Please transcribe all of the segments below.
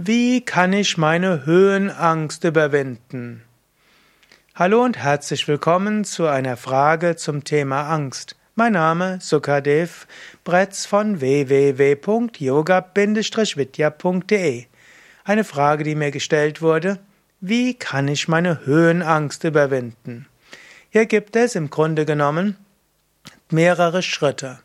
Wie kann ich meine Höhenangst überwinden? Hallo und herzlich willkommen zu einer Frage zum Thema Angst. Mein Name Sukadev Bretz von www.yoga-vidya.de. Eine Frage, die mir gestellt wurde: Wie kann ich meine Höhenangst überwinden? Hier gibt es im Grunde genommen mehrere Schritte.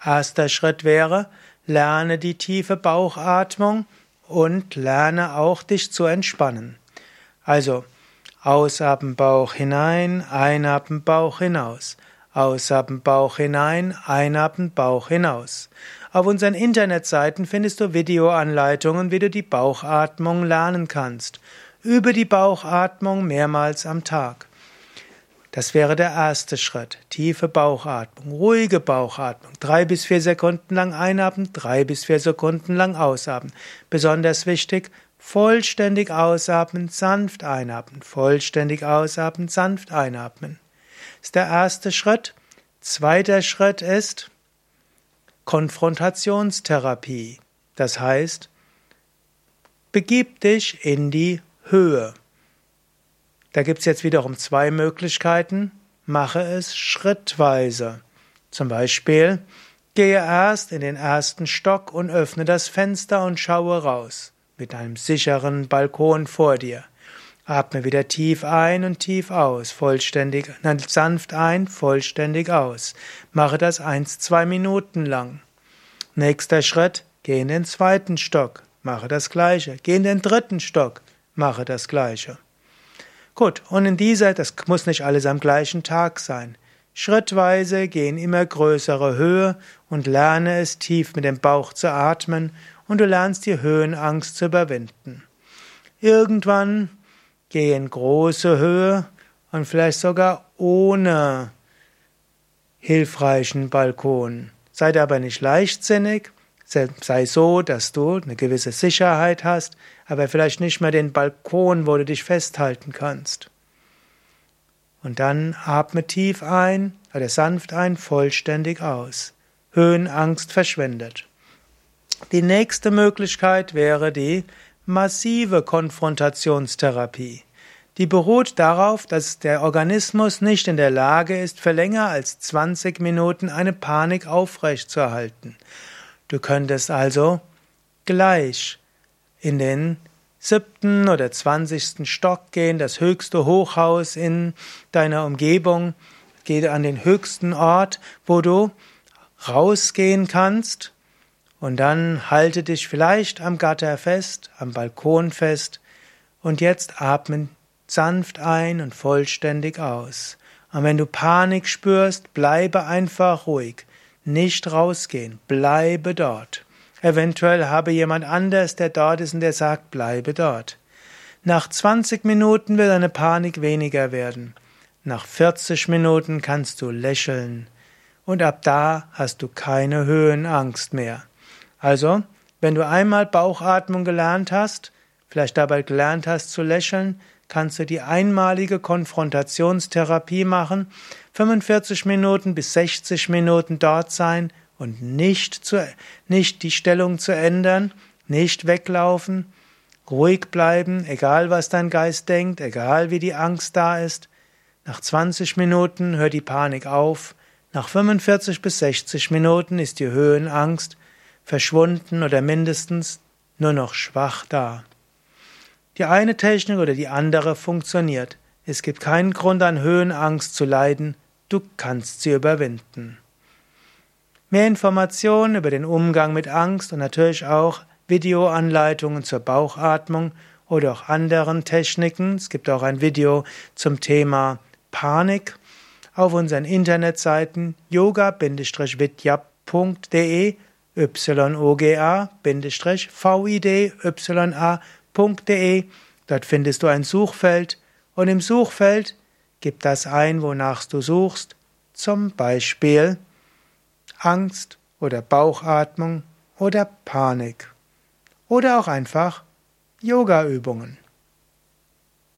Erster Schritt wäre, lerne die tiefe Bauchatmung und lerne auch dich zu entspannen. Also ausatmen Bauch hinein, einatmen Bauch hinaus. Ausatmen Bauch hinein, einatmen Bauch hinaus. Auf unseren Internetseiten findest du Videoanleitungen, wie du die Bauchatmung lernen kannst. Übe die Bauchatmung mehrmals am Tag. Das wäre der erste Schritt. Tiefe Bauchatmung, ruhige Bauchatmung. Drei bis vier Sekunden lang einatmen, drei bis vier Sekunden lang ausatmen. Besonders wichtig, vollständig ausatmen, sanft einatmen. Vollständig ausatmen, sanft einatmen. Das ist der erste Schritt. Zweiter Schritt ist Konfrontationstherapie. Das heißt, begib dich in die Höhe. Da gibt es jetzt wiederum zwei Möglichkeiten. Mache es schrittweise. Zum Beispiel, gehe erst in den ersten Stock und öffne das Fenster und schaue raus, mit einem sicheren Balkon vor dir. Atme wieder tief ein und tief aus, vollständig, nein, sanft ein, vollständig aus. Mache das eins, zwei Minuten lang. Nächster Schritt, geh in den zweiten Stock, mache das gleiche. Geh in den dritten Stock, mache das gleiche. Gut, und in dieser, das muss nicht alles am gleichen Tag sein. Schrittweise geh in immer größere Höhe und lerne es tief mit dem Bauch zu atmen und du lernst die Höhenangst zu überwinden. Irgendwann geh in große Höhe und vielleicht sogar ohne hilfreichen Balkon. Sei aber nicht leichtsinnig, sei so, dass du eine gewisse Sicherheit hast, aber vielleicht nicht mehr den Balkon, wo du dich festhalten kannst. Und dann atme tief ein oder sanft ein, vollständig aus. Höhenangst verschwindet. Die nächste Möglichkeit wäre die massive Konfrontationstherapie. Die beruht darauf, dass der Organismus nicht in der Lage ist, für länger als 20 Minuten eine Panik aufrechtzuerhalten. Du könntest also gleich in den siebten oder zwanzigsten Stock gehen, das höchste Hochhaus in deiner Umgebung, geh an den höchsten Ort, wo du rausgehen kannst und dann halte dich vielleicht am Gatter fest, am Balkon fest und jetzt atmen sanft ein und vollständig aus. Und wenn du Panik spürst, bleibe einfach ruhig. Nicht rausgehen, bleibe dort. Eventuell habe jemand anders, der dort ist und der sagt, bleibe dort. Nach 20 Minuten wird deine Panik weniger werden. Nach 40 Minuten kannst du lächeln. Und ab da hast du keine Höhenangst mehr. Also, wenn du einmal Bauchatmung gelernt hast, vielleicht dabei gelernt hast zu lächeln, kannst du die einmalige Konfrontationstherapie machen, 45 Minuten bis 60 Minuten dort sein und nicht, zu, nicht die Stellung zu ändern, nicht weglaufen, ruhig bleiben, egal was dein Geist denkt, egal wie die Angst da ist. Nach 20 Minuten hört die Panik auf, nach 45 bis 60 Minuten ist die Höhenangst verschwunden oder mindestens nur noch schwach da. Die eine Technik oder die andere funktioniert. Es gibt keinen Grund an Höhenangst zu leiden, du kannst sie überwinden. Mehr Informationen über den Umgang mit Angst und natürlich auch Videoanleitungen zur Bauchatmung oder auch anderen Techniken. Es gibt auch ein Video zum Thema Panik auf unseren Internetseiten yoga-vidya.de yoga-vidya.de www.ccc.de. Dort findest du ein Suchfeld und im Suchfeld gib das ein, wonach du suchst, zum Beispiel Angst oder Bauchatmung oder Panik oder auch einfach Yoga-Übungen.